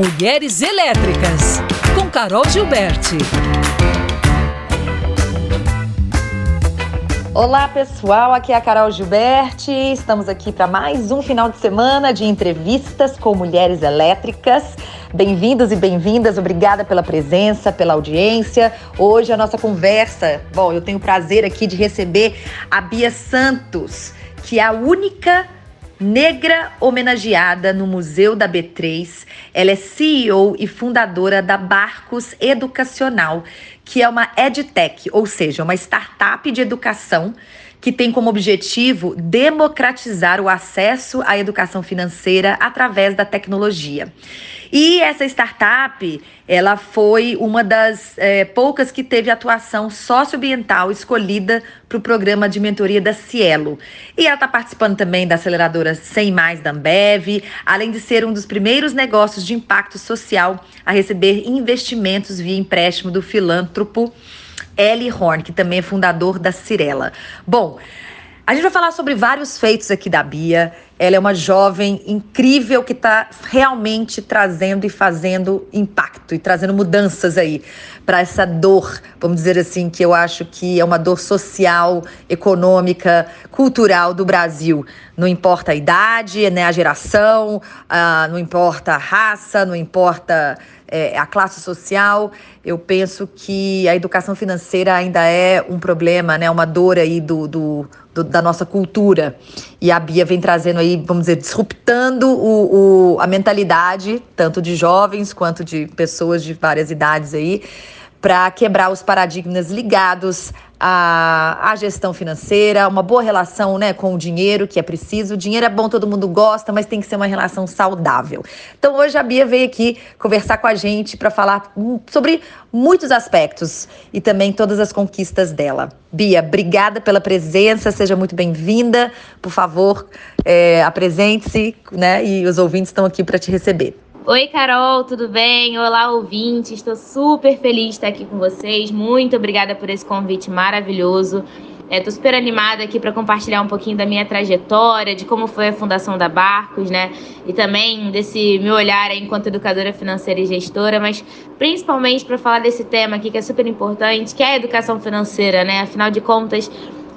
Mulheres Elétricas, com Carol Gilberti. Olá pessoal, aqui é a Carol Gilberti. Estamos aqui para mais um final de semana de entrevistas com mulheres elétricas. Bem-vindos e bem-vindas, obrigada pela presença, pela audiência. Hoje a nossa conversa, bom, eu tenho o prazer aqui de receber a Bia Santos, que é a única negra homenageada no Museu da B3. Ela é CEO e fundadora da Barcos Educacional, que é uma edtech, ou seja, uma startup de educação que tem como objetivo democratizar o acesso à educação financeira através da tecnologia. E essa startup, ela foi uma das é, poucas que teve atuação socioambiental escolhida para o programa de mentoria da Cielo. E ela está participando também da aceleradora Sem Mais da Ambev, além de ser um dos primeiros negócios de impacto social a receber investimentos via empréstimo do filântropo Ellie Horn, que também é fundador da Cirela. Bom, a gente vai falar sobre vários feitos aqui da Bia. Ela é uma jovem incrível que está realmente trazendo e fazendo impacto e trazendo mudanças aí para essa dor, vamos dizer assim, que eu acho que é uma dor social, econômica, cultural do Brasil. Não importa a idade, né, a geração, ah, não importa a raça, não importa é, a classe social. Eu penso que a educação financeira ainda é um problema, né, uma dor aí do, do, do da nossa cultura. E a Bia vem trazendo aí, vamos dizer, disruptando o, o, a mentalidade, tanto de jovens quanto de pessoas de várias idades aí, para quebrar os paradigmas ligados à, à gestão financeira, uma boa relação né, com o dinheiro, que é preciso. O dinheiro é bom, todo mundo gosta, mas tem que ser uma relação saudável. Então hoje a Bia veio aqui conversar com a gente para falar sobre muitos aspectos e também todas as conquistas dela. Bia, obrigada pela presença, seja muito bem-vinda. Por favor, é, apresente-se, né? E os ouvintes estão aqui para te receber. Oi, Carol, tudo bem? Olá, ouvintes. Estou super feliz de estar aqui com vocês. Muito obrigada por esse convite maravilhoso. Estou é, super animada aqui para compartilhar um pouquinho da minha trajetória, de como foi a fundação da Barcos, né? E também desse meu olhar enquanto educadora financeira e gestora, mas principalmente para falar desse tema aqui que é super importante, que é a educação financeira, né? Afinal de contas,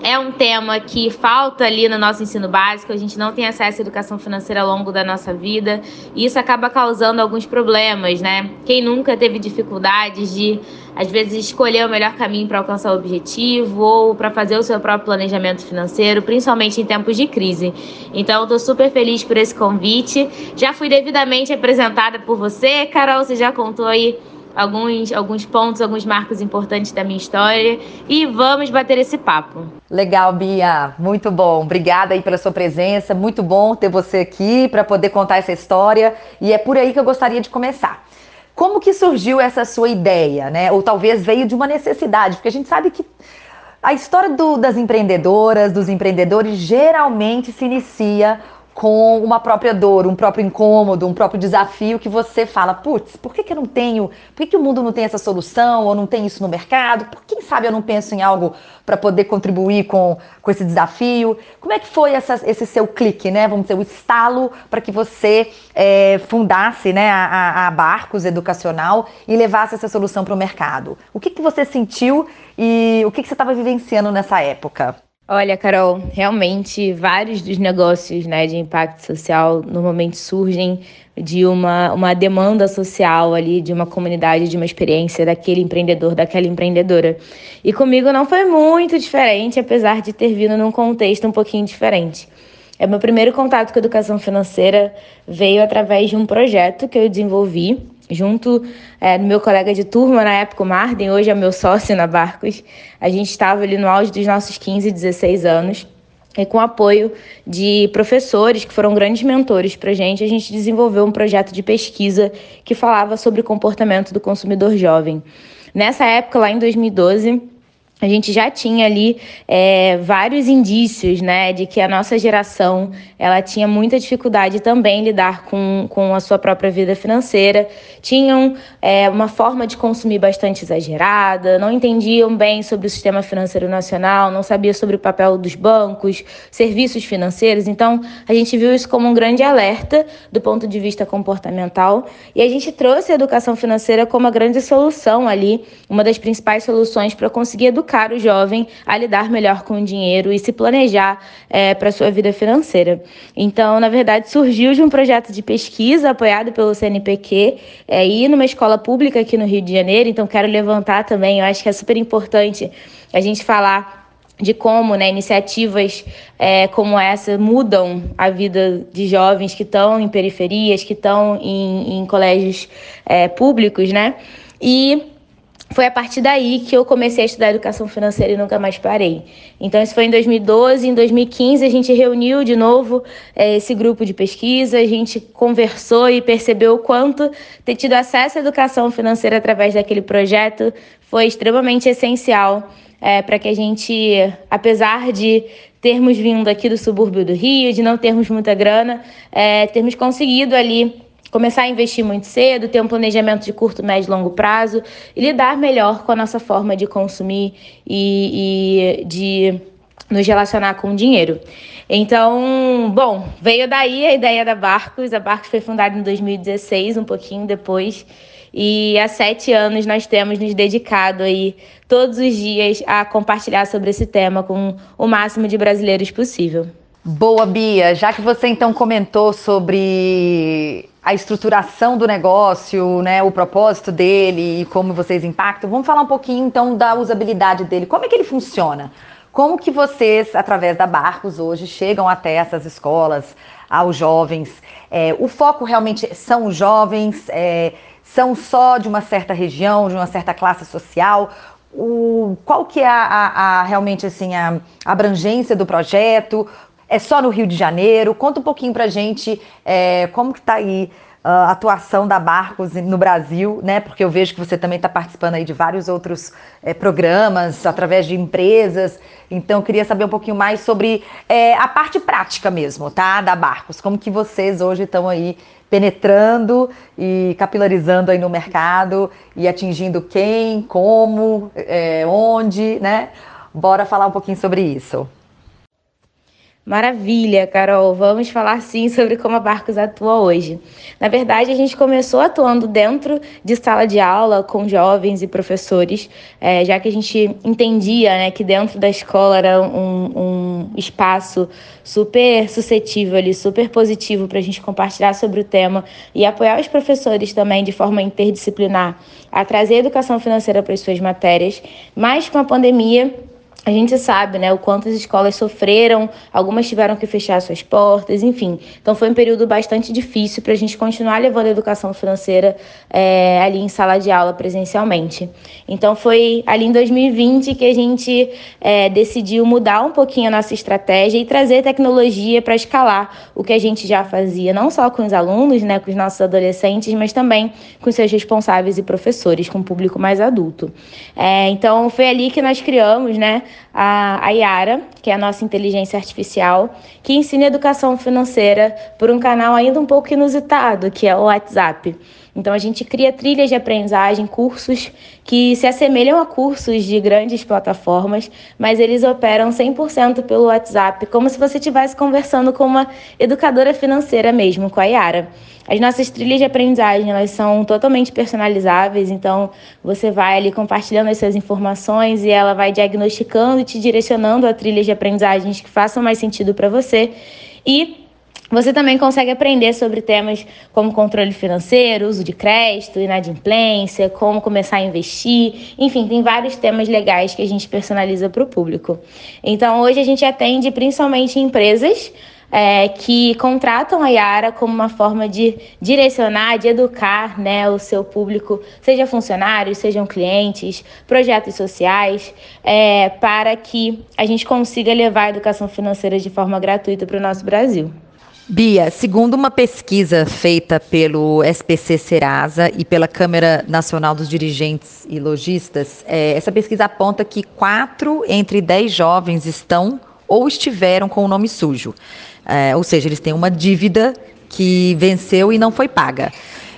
é um tema que falta ali no nosso ensino básico, a gente não tem acesso à educação financeira ao longo da nossa vida, e isso acaba causando alguns problemas, né? Quem nunca teve dificuldades de, às vezes, escolher o melhor caminho para alcançar o objetivo ou para fazer o seu próprio planejamento financeiro, principalmente em tempos de crise. Então, estou super feliz por esse convite. Já fui devidamente apresentada por você, Carol, você já contou aí alguns, alguns pontos, alguns marcos importantes da minha história e vamos bater esse papo. Legal, Bia, muito bom. Obrigada aí pela sua presença. Muito bom ter você aqui para poder contar essa história e é por aí que eu gostaria de começar. Como que surgiu essa sua ideia, né? Ou talvez veio de uma necessidade, porque a gente sabe que a história do, das empreendedoras, dos empreendedores, geralmente se inicia com uma própria dor, um próprio incômodo, um próprio desafio que você fala, putz, por que, que eu não tenho, por que, que o mundo não tem essa solução, ou não tem isso no mercado? Por quem sabe eu não penso em algo para poder contribuir com, com esse desafio? Como é que foi essa, esse seu clique, né? Vamos dizer, o estalo para que você é, fundasse né, a, a, Barcos Educacional e levasse essa solução para o mercado? O que, que você sentiu e o que, que você estava vivenciando nessa época? Olha, Carol, realmente vários dos negócios né, de impacto social normalmente surgem de uma, uma demanda social ali, de uma comunidade, de uma experiência daquele empreendedor, daquela empreendedora. E comigo não foi muito diferente, apesar de ter vindo num contexto um pouquinho diferente. É meu primeiro contato com educação financeira veio através de um projeto que eu desenvolvi junto é, do meu colega de turma, na época o Marden, hoje é meu sócio na Barcos. A gente estava ali no auge dos nossos 15, 16 anos. E com apoio de professores que foram grandes mentores para a gente, a gente desenvolveu um projeto de pesquisa que falava sobre o comportamento do consumidor jovem. Nessa época, lá em 2012, a gente já tinha ali é, vários indícios, né, de que a nossa geração ela tinha muita dificuldade também em lidar com, com a sua própria vida financeira, tinham é, uma forma de consumir bastante exagerada, não entendiam bem sobre o sistema financeiro nacional, não sabiam sobre o papel dos bancos, serviços financeiros. Então, a gente viu isso como um grande alerta do ponto de vista comportamental e a gente trouxe a educação financeira como a grande solução ali, uma das principais soluções para conseguir educar educar o jovem a lidar melhor com o dinheiro e se planejar é, para sua vida financeira. Então, na verdade, surgiu de um projeto de pesquisa apoiado pelo CNPq é, e numa escola pública aqui no Rio de Janeiro. Então, quero levantar também, eu acho que é super importante a gente falar de como né, iniciativas é, como essa mudam a vida de jovens que estão em periferias, que estão em, em colégios é, públicos, né? E foi a partir daí que eu comecei a estudar educação financeira e nunca mais parei. Então, isso foi em 2012. Em 2015, a gente reuniu de novo é, esse grupo de pesquisa, a gente conversou e percebeu o quanto ter tido acesso à educação financeira através daquele projeto foi extremamente essencial é, para que a gente, apesar de termos vindo aqui do subúrbio do Rio, de não termos muita grana, é, termos conseguido ali começar a investir muito cedo, ter um planejamento de curto, médio e longo prazo e lidar melhor com a nossa forma de consumir e, e de nos relacionar com o dinheiro. Então, bom, veio daí a ideia da Barcos. A Barcos foi fundada em 2016, um pouquinho depois. E há sete anos nós temos nos dedicado aí todos os dias a compartilhar sobre esse tema com o máximo de brasileiros possível. Boa, Bia. Já que você então comentou sobre a estruturação do negócio, né, o propósito dele e como vocês impactam, vamos falar um pouquinho então da usabilidade dele. Como é que ele funciona? Como que vocês, através da Barcos, hoje chegam até essas escolas, aos jovens? É, o foco realmente são os jovens? É, são só de uma certa região, de uma certa classe social? O, qual que é a, a, a realmente assim a abrangência do projeto? É só no Rio de Janeiro? Conta um pouquinho pra gente é, como que tá aí a atuação da Barcos no Brasil, né? Porque eu vejo que você também está participando aí de vários outros é, programas através de empresas. Então, eu queria saber um pouquinho mais sobre é, a parte prática mesmo, tá? Da Barcos. Como que vocês hoje estão aí penetrando e capilarizando aí no mercado e atingindo quem, como, é, onde, né? Bora falar um pouquinho sobre isso. Maravilha, Carol. Vamos falar sim sobre como a Barcos atua hoje. Na verdade, a gente começou atuando dentro de sala de aula com jovens e professores, é, já que a gente entendia né, que dentro da escola era um, um espaço super suscetível ali, super positivo para a gente compartilhar sobre o tema e apoiar os professores também de forma interdisciplinar a trazer educação financeira para as suas matérias. Mas com a pandemia, a gente sabe, né, o quanto as escolas sofreram, algumas tiveram que fechar suas portas, enfim. Então foi um período bastante difícil para a gente continuar levando a educação financeira é, ali em sala de aula presencialmente. Então foi ali em 2020 que a gente é, decidiu mudar um pouquinho a nossa estratégia e trazer tecnologia para escalar o que a gente já fazia, não só com os alunos, né, com os nossos adolescentes, mas também com seus responsáveis e professores, com o público mais adulto. É, então foi ali que nós criamos, né? A, a Yara, que é a nossa inteligência artificial, que ensina educação financeira por um canal ainda um pouco inusitado, que é o WhatsApp. Então a gente cria trilhas de aprendizagem, cursos que se assemelham a cursos de grandes plataformas, mas eles operam 100% pelo WhatsApp, como se você estivesse conversando com uma educadora financeira mesmo, com a Yara. As nossas trilhas de aprendizagem, elas são totalmente personalizáveis, então você vai ali compartilhando as suas informações e ela vai diagnosticando e te direcionando a trilhas de aprendizagens que façam mais sentido para você. E você também consegue aprender sobre temas como controle financeiro, uso de crédito, inadimplência, como começar a investir, enfim, tem vários temas legais que a gente personaliza para o público. Então, hoje a gente atende principalmente empresas é, que contratam a Yara como uma forma de direcionar, de educar né, o seu público, seja funcionários, sejam clientes, projetos sociais, é, para que a gente consiga levar a educação financeira de forma gratuita para o nosso Brasil. Bia, segundo uma pesquisa feita pelo SPC Serasa e pela Câmara Nacional dos Dirigentes e Logistas, é, essa pesquisa aponta que quatro entre dez jovens estão ou estiveram com o nome sujo. É, ou seja, eles têm uma dívida que venceu e não foi paga.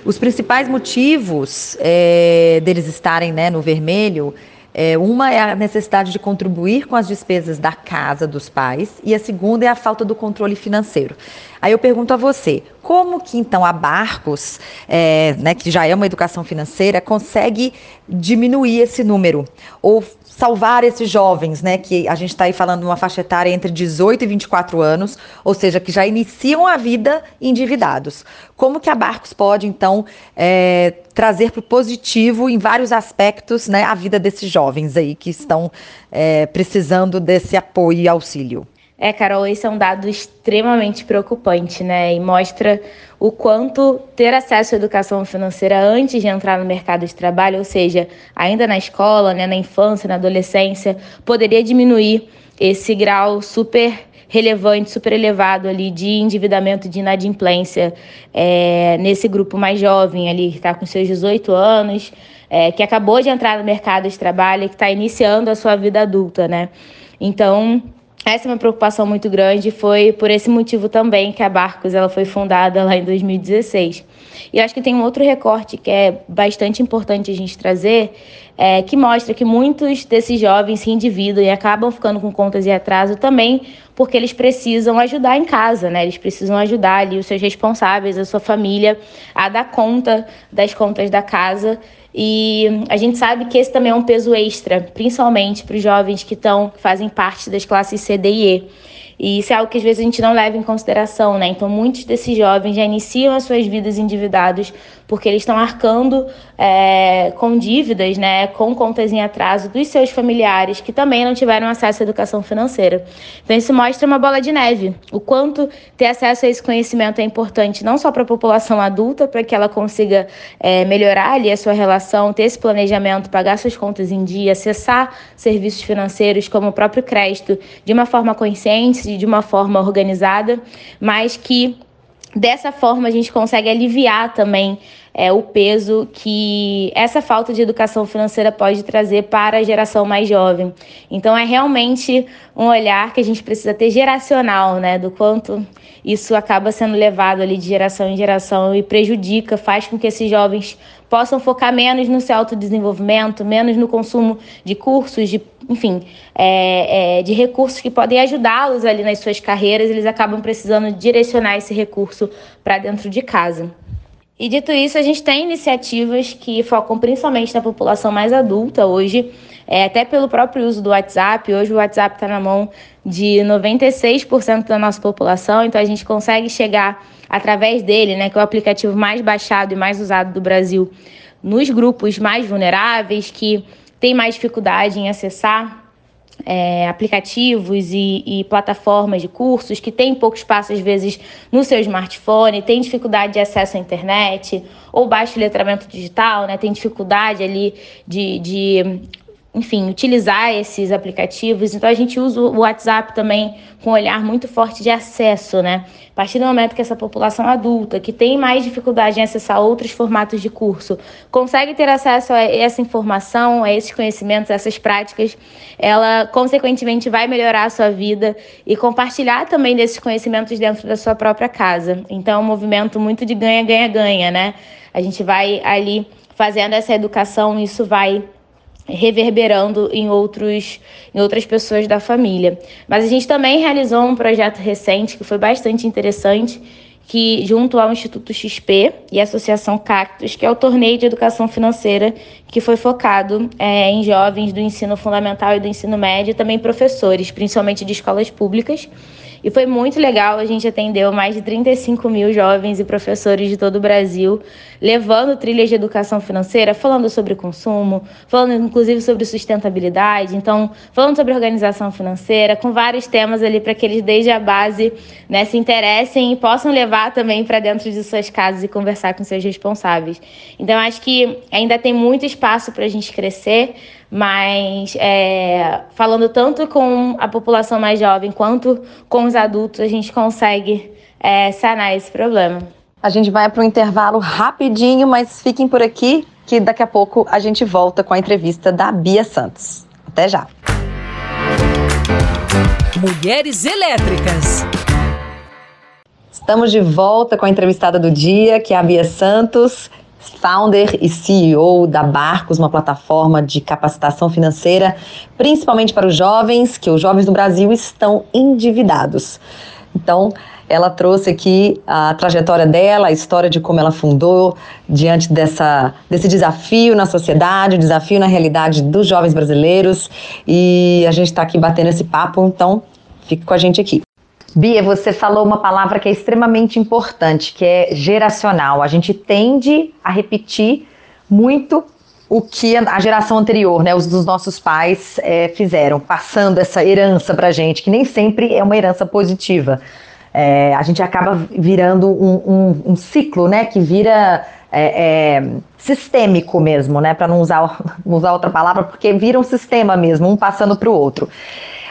Os principais motivos é, deles estarem né, no vermelho é, uma é a necessidade de contribuir com as despesas da casa dos pais e a segunda é a falta do controle financeiro. Aí eu pergunto a você, como que então a Barcos, é, né, que já é uma educação financeira, consegue diminuir esse número? Ou salvar esses jovens, né, que a gente está aí falando de uma faixa etária entre 18 e 24 anos, ou seja, que já iniciam a vida endividados. Como que a Barcos pode, então, é, trazer para o positivo em vários aspectos né, a vida desses jovens aí que estão é, precisando desse apoio e auxílio? É, Carol, esse é um dado extremamente preocupante, né? E mostra o quanto ter acesso à educação financeira antes de entrar no mercado de trabalho, ou seja, ainda na escola, né, na infância, na adolescência, poderia diminuir esse grau super relevante, super elevado ali de endividamento, de inadimplência é, nesse grupo mais jovem ali, que está com seus 18 anos, é, que acabou de entrar no mercado de trabalho e que está iniciando a sua vida adulta, né? Então, essa é uma preocupação muito grande. Foi por esse motivo também que a Barcos ela foi fundada lá em 2016. E acho que tem um outro recorte que é bastante importante a gente trazer, é, que mostra que muitos desses jovens se endividam e acabam ficando com contas em atraso também porque eles precisam ajudar em casa, né? Eles precisam ajudar ali os seus responsáveis, a sua família, a dar conta das contas da casa e a gente sabe que esse também é um peso extra, principalmente para os jovens que estão fazem parte das classes C, D e E. E isso é algo que às vezes a gente não leva em consideração, né? Então, muitos desses jovens já iniciam as suas vidas endividados porque eles estão arcando é, com dívidas, né? Com contas em atraso dos seus familiares que também não tiveram acesso à educação financeira. Então, isso mostra uma bola de neve. O quanto ter acesso a esse conhecimento é importante, não só para a população adulta, para que ela consiga é, melhorar ali a sua relação, ter esse planejamento, pagar suas contas em dia, acessar serviços financeiros como o próprio crédito de uma forma consciente e de uma forma organizada, mas que dessa forma a gente consegue aliviar também é, o peso que essa falta de educação financeira pode trazer para a geração mais jovem. Então é realmente um olhar que a gente precisa ter geracional, né, do quanto isso acaba sendo levado ali de geração em geração e prejudica, faz com que esses jovens possam focar menos no seu autodesenvolvimento, menos no consumo de cursos, de, enfim, é, é, de recursos que podem ajudá-los ali nas suas carreiras, eles acabam precisando direcionar esse recurso para dentro de casa. E dito isso, a gente tem iniciativas que focam principalmente na população mais adulta hoje, é, até pelo próprio uso do WhatsApp. Hoje o WhatsApp está na mão de 96% da nossa população, então a gente consegue chegar através dele, né, que é o aplicativo mais baixado e mais usado do Brasil, nos grupos mais vulneráveis, que têm mais dificuldade em acessar é, aplicativos e, e, plataformas de cursos que têm pouco espaço, às vezes, no seu smartphone, tem dificuldade de acesso à internet, ou baixo letramento digital, né? Tem dificuldade ali de, de enfim, utilizar esses aplicativos. Então a gente usa o WhatsApp também com um olhar muito forte de acesso, né? A partir do momento que essa população adulta, que tem mais dificuldade em acessar outros formatos de curso, consegue ter acesso a essa informação, a esses conhecimentos, a essas práticas, ela consequentemente vai melhorar a sua vida e compartilhar também desses conhecimentos dentro da sua própria casa. Então é um movimento muito de ganha, ganha, ganha, né? A gente vai ali fazendo essa educação, isso vai reverberando em, outros, em outras pessoas da família. Mas a gente também realizou um projeto recente que foi bastante interessante, que junto ao Instituto XP e Associação Cactus, que é o torneio de educação financeira que foi focado é, em jovens do ensino fundamental e do ensino médio, também professores, principalmente de escolas públicas. E foi muito legal, a gente atendeu mais de 35 mil jovens e professores de todo o Brasil, levando trilhas de educação financeira, falando sobre consumo, falando inclusive sobre sustentabilidade, então falando sobre organização financeira, com vários temas ali para que eles desde a base né, se interessem e possam levar também para dentro de suas casas e conversar com seus responsáveis. Então acho que ainda tem muito espaço para a gente crescer, mas é, falando tanto com a população mais jovem quanto com os adultos, a gente consegue é, sanar esse problema. A gente vai para um intervalo rapidinho, mas fiquem por aqui que daqui a pouco a gente volta com a entrevista da Bia Santos. Até já. Mulheres Elétricas. Estamos de volta com a entrevistada do dia, que é a Bia Santos, founder e CEO da Barcos, uma plataforma de capacitação financeira, principalmente para os jovens, que os jovens do Brasil estão endividados. Então, ela trouxe aqui a trajetória dela, a história de como ela fundou diante dessa, desse desafio na sociedade, desafio na realidade dos jovens brasileiros. E a gente está aqui batendo esse papo, então fique com a gente aqui. Bia, você falou uma palavra que é extremamente importante, que é geracional. A gente tende a repetir muito o que a geração anterior, né, os dos nossos pais é, fizeram, passando essa herança para gente, que nem sempre é uma herança positiva. É, a gente acaba virando um, um, um ciclo, né, que vira é, sistêmico mesmo, né, para não usar, usar outra palavra, porque vira um sistema mesmo, um passando para o outro.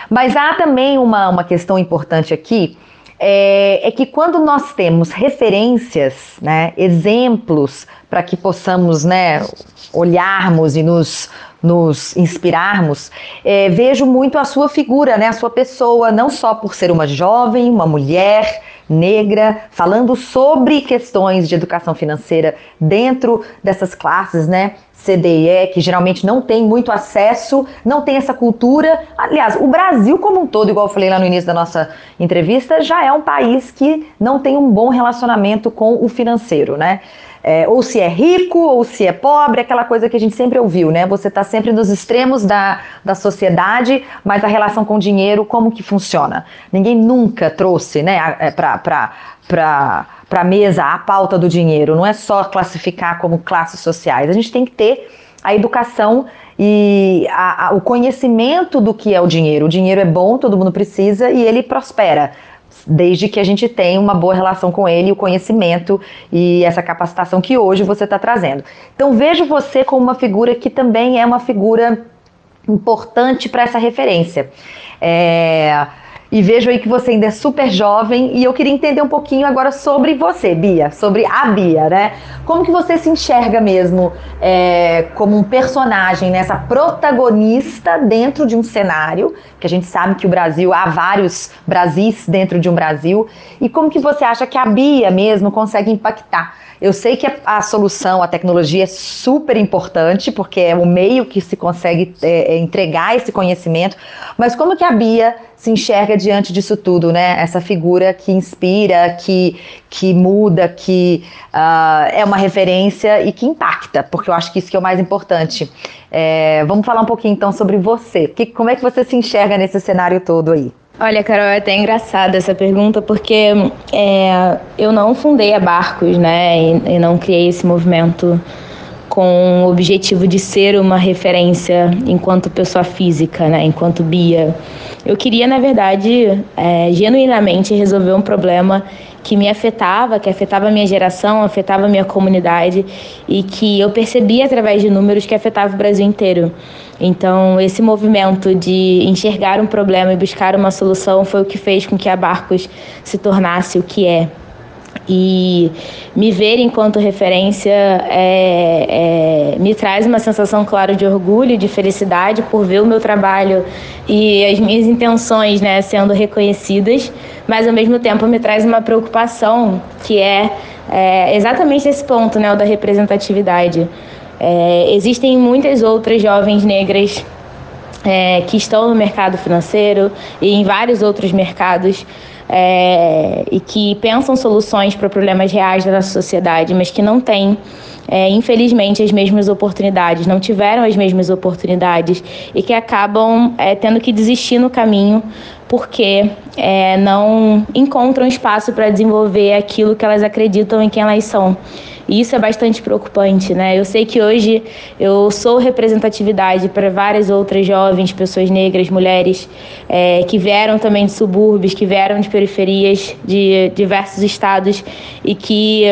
Mas há também uma, uma questão importante aqui, é, é, que quando nós temos referências, né, exemplos para que possamos né, olharmos e nos, nos inspirarmos, é, vejo muito a sua figura, né, a sua pessoa, não só por ser uma jovem, uma mulher negra, falando sobre questões de educação financeira dentro dessas classes, né, CDE, que geralmente não tem muito acesso, não tem essa cultura. Aliás, o Brasil como um todo, igual eu falei lá no início da nossa entrevista, já é um país que não tem um bom relacionamento com o financeiro, né? É, ou se é rico ou se é pobre, aquela coisa que a gente sempre ouviu, né? Você está sempre nos extremos da, da sociedade, mas a relação com o dinheiro, como que funciona? Ninguém nunca trouxe, né, é, para para a mesa a pauta do dinheiro, não é só classificar como classes sociais. A gente tem que ter a educação e a, a, o conhecimento do que é o dinheiro. O dinheiro é bom, todo mundo precisa e ele prospera. Desde que a gente tenha uma boa relação com ele, o conhecimento e essa capacitação que hoje você está trazendo. Então, vejo você como uma figura que também é uma figura importante para essa referência. É, e vejo aí que você ainda é super jovem e eu queria entender um pouquinho agora sobre você, Bia, sobre a Bia, né? Como que você se enxerga mesmo é, como um personagem, nessa né? protagonista dentro de um cenário, que a gente sabe que o Brasil, há vários Brasis dentro de um Brasil, e como que você acha que a Bia mesmo consegue impactar? Eu sei que a, solução, a tecnologia é super importante, porque é o meio que se consegue é, é entregar esse conhecimento, mas como que a Bia se enxerga diante disso tudo, né? Essa figura que inspira, que, que muda, que uh, é uma referência e que impacta, porque eu acho que isso que é o mais importante. É, vamos falar um pouquinho então sobre você. Que, como é que você se enxerga nesse cenário todo aí? Olha, Carol, é até engraçada essa pergunta, porque é, eu não fundei a Barcos, né, e, e não criei esse movimento com o objetivo de ser uma referência enquanto pessoa física, né, enquanto Bia. Eu queria, na verdade, é, genuinamente resolver um problema que me afetava, que afetava a minha geração, afetava a minha comunidade e que eu percebia através de números que afetava o Brasil inteiro. Então, esse movimento de enxergar um problema e buscar uma solução foi o que fez com que a Barcos se tornasse o que é e me ver enquanto referência é, é, me traz uma sensação, claro, de orgulho, de felicidade por ver o meu trabalho e as minhas intenções né, sendo reconhecidas, mas ao mesmo tempo me traz uma preocupação que é, é exatamente esse ponto né, o da representatividade. É, existem muitas outras jovens negras é, que estão no mercado financeiro e em vários outros mercados é, e que pensam soluções para problemas reais da nossa sociedade, mas que não têm, é, infelizmente, as mesmas oportunidades, não tiveram as mesmas oportunidades e que acabam é, tendo que desistir no caminho porque é, não encontram espaço para desenvolver aquilo que elas acreditam em quem elas são. E isso é bastante preocupante, né? Eu sei que hoje eu sou representatividade para várias outras jovens, pessoas negras, mulheres, é, que vieram também de subúrbios, que vieram de periferias de diversos estados e que,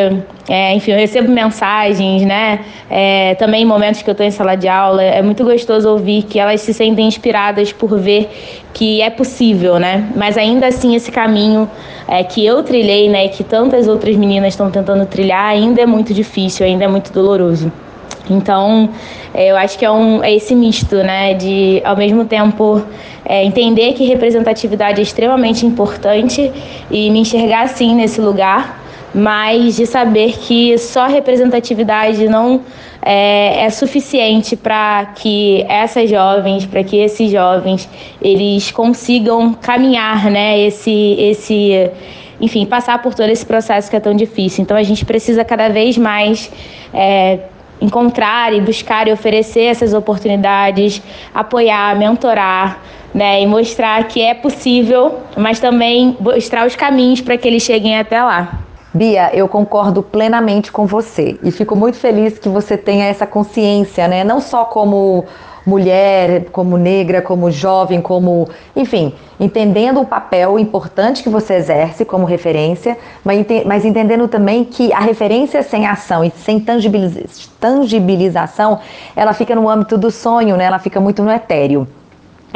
é, enfim, eu recebo mensagens, né? É, também em momentos que eu estou em sala de aula, é muito gostoso ouvir que elas se sentem inspiradas por ver que é possível, né? Mas ainda assim esse caminho é, que eu trilhei, né, que tantas outras meninas estão tentando trilhar, ainda é muito difícil, ainda é muito doloroso. Então, é, eu acho que é, um, é esse misto, né, de ao mesmo tempo é, entender que representatividade é extremamente importante e me enxergar assim nesse lugar, mas de saber que só representatividade não é, é suficiente para que essas jovens, para que esses jovens, eles consigam caminhar, né, esse, esse, enfim, passar por todo esse processo que é tão difícil. Então, a gente precisa cada vez mais é, encontrar e buscar e oferecer essas oportunidades, apoiar, mentorar, né, e mostrar que é possível, mas também mostrar os caminhos para que eles cheguem até lá. Bia, eu concordo plenamente com você e fico muito feliz que você tenha essa consciência, né? Não só como mulher, como negra, como jovem, como, enfim, entendendo o papel importante que você exerce como referência, mas entendendo também que a referência sem ação e sem tangibilização, ela fica no âmbito do sonho, né? Ela fica muito no etéreo.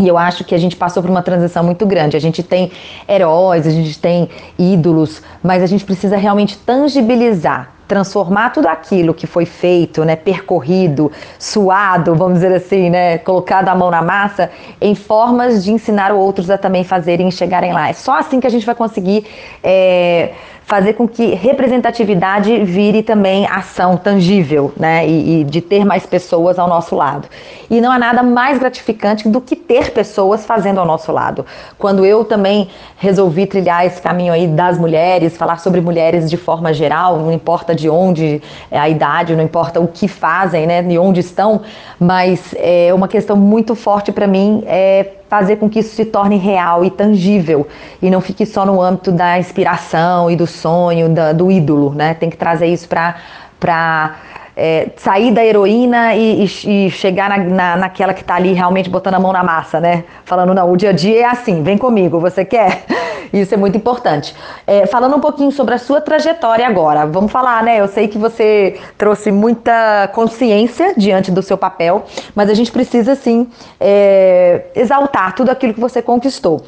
E eu acho que a gente passou por uma transição muito grande. A gente tem heróis, a gente tem ídolos, mas a gente precisa realmente tangibilizar transformar tudo aquilo que foi feito, né, percorrido, suado, vamos dizer assim, né, colocado a mão na massa, em formas de ensinar outros a também fazerem e chegarem lá. É só assim que a gente vai conseguir é, fazer com que representatividade vire também ação tangível, né? E, e, de ter mais pessoas ao nosso lado. E não há nada mais gratificante do que ter pessoas fazendo ao nosso lado. Quando eu também resolvi trilhar esse caminho aí das mulheres, falar sobre mulheres de forma geral, não importa de onde é a idade, não importa o que fazem, né? De onde estão, mas é uma questão muito forte para mim é fazer com que isso se torne real e tangível e não fique só no âmbito da inspiração e do sonho, da, do ídolo, né? Tem que trazer isso para é, sair da heroína e, e, e chegar na, na, naquela que está ali realmente botando a mão na massa, né? Falando, não, o dia a dia é assim, vem comigo, você quer? Isso é muito importante. É, falando um pouquinho sobre a sua trajetória agora, vamos falar, né? Eu sei que você trouxe muita consciência diante do seu papel, mas a gente precisa, sim, é, exaltar tudo aquilo que você conquistou.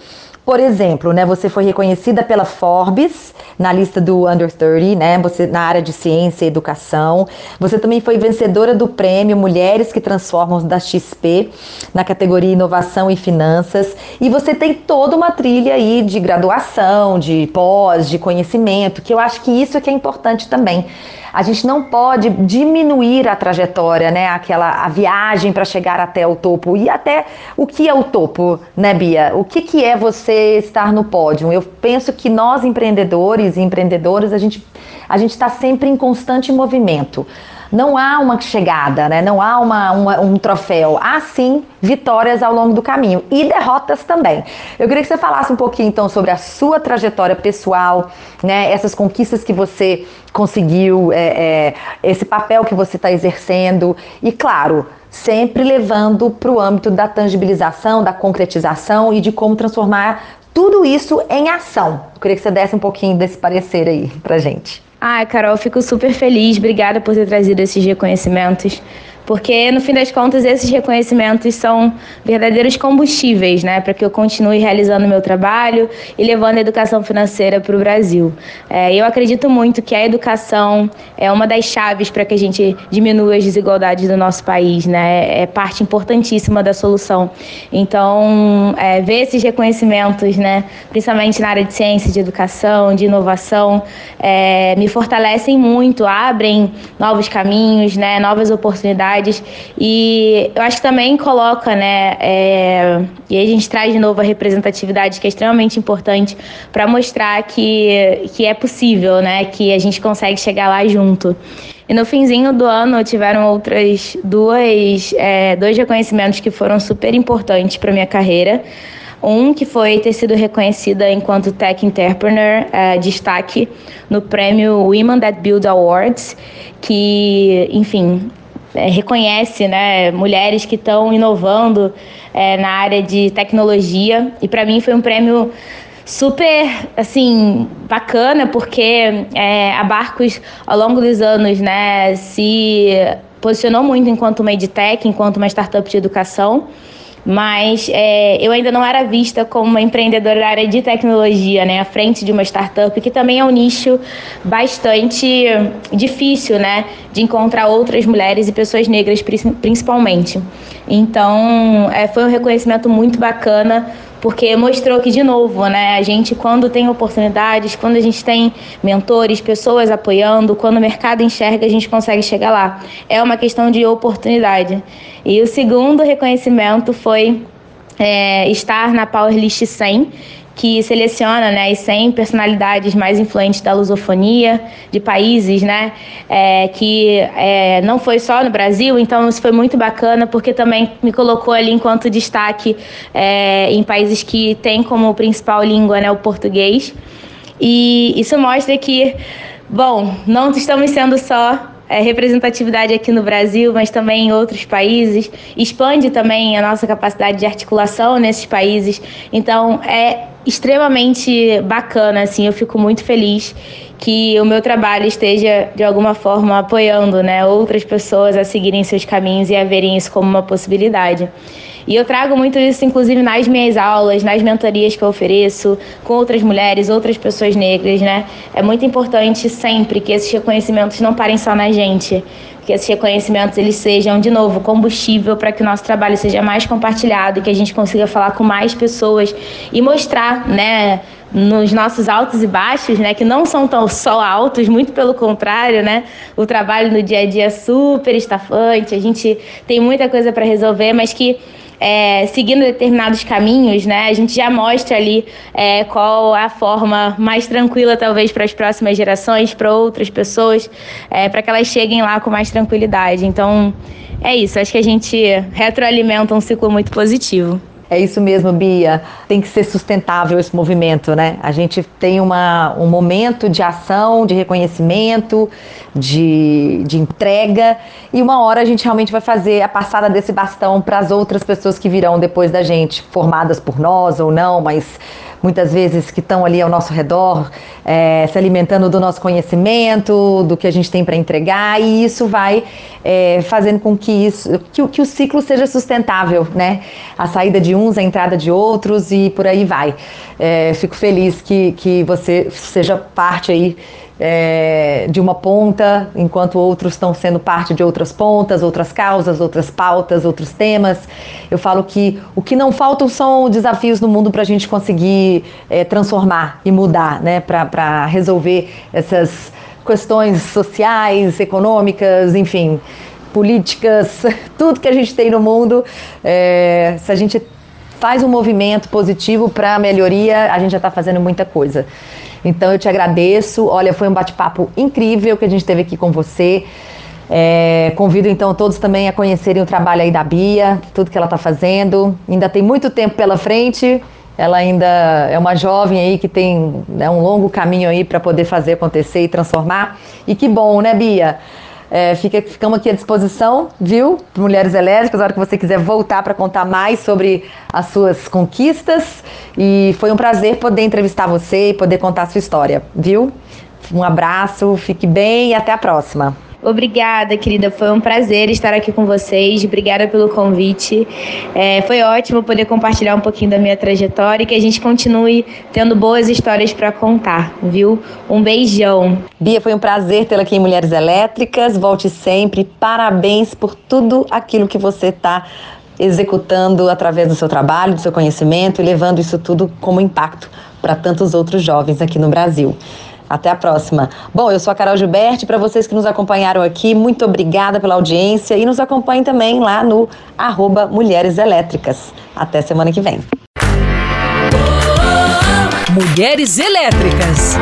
Por exemplo, né, você foi reconhecida pela Forbes na lista do Under 30, né, você na área de ciência e educação. Você também foi vencedora do prêmio Mulheres que Transformam da XP na categoria Inovação e Finanças. E você tem toda uma trilha aí de graduação, de pós, de conhecimento, que eu acho que isso é que é importante também a gente não pode diminuir a trajetória, né? Aquela a viagem para chegar até o topo e até o que é o topo, né, Bia? O que, que é você estar no pódio? Eu penso que nós empreendedores e empreendedoras a gente a gente está sempre em constante movimento não há uma chegada, né? não há uma, uma, um troféu. Há sim vitórias ao longo do caminho e derrotas também. Eu queria que você falasse um pouquinho então sobre a sua trajetória pessoal, né? essas conquistas que você conseguiu, é, é, esse papel que você está exercendo e, claro, sempre levando para o âmbito da tangibilização, da concretização e de como transformar tudo isso em ação. Eu queria que você desse um pouquinho desse parecer aí para gente. Ai, Carol, fico super feliz. Obrigada por ter trazido esses reconhecimentos porque no fim das contas esses reconhecimentos são verdadeiros combustíveis, né, para que eu continue realizando meu trabalho e levando a educação financeira para o Brasil. É, eu acredito muito que a educação é uma das chaves para que a gente diminua as desigualdades do nosso país, né, é parte importantíssima da solução. Então, é, ver esses reconhecimentos, né, principalmente na área de ciência, de educação, de inovação, é, me fortalecem muito, abrem novos caminhos, né, novas oportunidades e eu acho que também coloca, né? É, e aí a gente traz de novo a representatividade, que é extremamente importante, para mostrar que, que é possível, né? Que a gente consegue chegar lá junto. E no finzinho do ano tiveram outras duas, é, dois reconhecimentos que foram super importantes para minha carreira. Um que foi ter sido reconhecida enquanto Tech Entrepreneur, é, destaque no prêmio Women That Build Awards, que, enfim, é, reconhece né, mulheres que estão inovando é, na área de tecnologia. E para mim foi um prêmio super, assim, bacana, porque é, a Barcos, ao longo dos anos, né, se posicionou muito enquanto uma edtech, enquanto uma startup de educação mas é, eu ainda não era vista como uma empreendedora da área de tecnologia, né, à frente de uma startup, que também é um nicho bastante difícil, né, de encontrar outras mulheres e pessoas negras principalmente. Então, é, foi um reconhecimento muito bacana porque mostrou que, de novo, né, a gente, quando tem oportunidades, quando a gente tem mentores, pessoas apoiando, quando o mercado enxerga, a gente consegue chegar lá. É uma questão de oportunidade. E o segundo reconhecimento foi é, estar na Power List 100, que seleciona né, as 100 personalidades mais influentes da lusofonia de países, né, é, que é, não foi só no Brasil, então isso foi muito bacana, porque também me colocou ali enquanto destaque é, em países que têm como principal língua né, o português. E isso mostra que, bom, não estamos sendo só é, representatividade aqui no Brasil, mas também em outros países. Expande também a nossa capacidade de articulação nesses países. Então, é extremamente bacana, assim, eu fico muito feliz que o meu trabalho esteja de alguma forma apoiando, né, outras pessoas a seguirem seus caminhos e a verem isso como uma possibilidade. E eu trago muito isso, inclusive, nas minhas aulas, nas mentorias que eu ofereço, com outras mulheres, outras pessoas negras, né? É muito importante sempre que esses reconhecimentos não parem só na gente, que esses reconhecimentos eles sejam de novo combustível para que o nosso trabalho seja mais compartilhado, que a gente consiga falar com mais pessoas e mostrar, né, nos nossos altos e baixos, né, que não são tão só altos, muito pelo contrário, né? O trabalho no dia a dia é super estafante, a gente tem muita coisa para resolver, mas que é, seguindo determinados caminhos, né, a gente já mostra ali é, qual a forma mais tranquila, talvez, para as próximas gerações, para outras pessoas, é, para que elas cheguem lá com mais tranquilidade. Então, é isso. Acho que a gente retroalimenta um ciclo muito positivo. É isso mesmo, Bia. Tem que ser sustentável esse movimento, né? A gente tem uma, um momento de ação, de reconhecimento, de, de entrega, e uma hora a gente realmente vai fazer a passada desse bastão para as outras pessoas que virão depois da gente, formadas por nós ou não, mas muitas vezes que estão ali ao nosso redor, é, se alimentando do nosso conhecimento, do que a gente tem para entregar, e isso vai é, fazendo com que, isso, que, que, o ciclo seja sustentável, né? A saída de uns, a entrada de outros e por aí vai. É, fico feliz que, que você seja parte aí é, de uma ponta, enquanto outros estão sendo parte de outras pontas, outras causas, outras pautas, outros temas. Eu falo que o que não faltam são desafios no mundo para a gente conseguir é, transformar e mudar, né? Para resolver essas questões sociais, econômicas, enfim, políticas, tudo que a gente tem no mundo. É, se a gente faz um movimento positivo para a melhoria, a gente já está fazendo muita coisa. Então eu te agradeço. Olha, foi um bate-papo incrível que a gente teve aqui com você. É, convido então todos também a conhecerem o trabalho aí da Bia, tudo que ela está fazendo. Ainda tem muito tempo pela frente. Ela ainda é uma jovem aí que tem né, um longo caminho aí para poder fazer acontecer e transformar. E que bom, né, Bia? É, fica, ficamos aqui à disposição, viu? Mulheres Elétricas, a hora que você quiser voltar para contar mais sobre as suas conquistas. E foi um prazer poder entrevistar você e poder contar a sua história, viu? Um abraço, fique bem e até a próxima. Obrigada, querida. Foi um prazer estar aqui com vocês. Obrigada pelo convite. É, foi ótimo poder compartilhar um pouquinho da minha trajetória e que a gente continue tendo boas histórias para contar, viu? Um beijão. Bia, foi um prazer tê-la aqui em Mulheres Elétricas. Volte sempre. Parabéns por tudo aquilo que você está executando através do seu trabalho, do seu conhecimento e levando isso tudo como impacto para tantos outros jovens aqui no Brasil. Até a próxima. Bom, eu sou a Carol Gilberti. Para vocês que nos acompanharam aqui, muito obrigada pela audiência e nos acompanhem também lá no arroba Mulheres Elétricas. Até semana que vem. Mulheres Elétricas.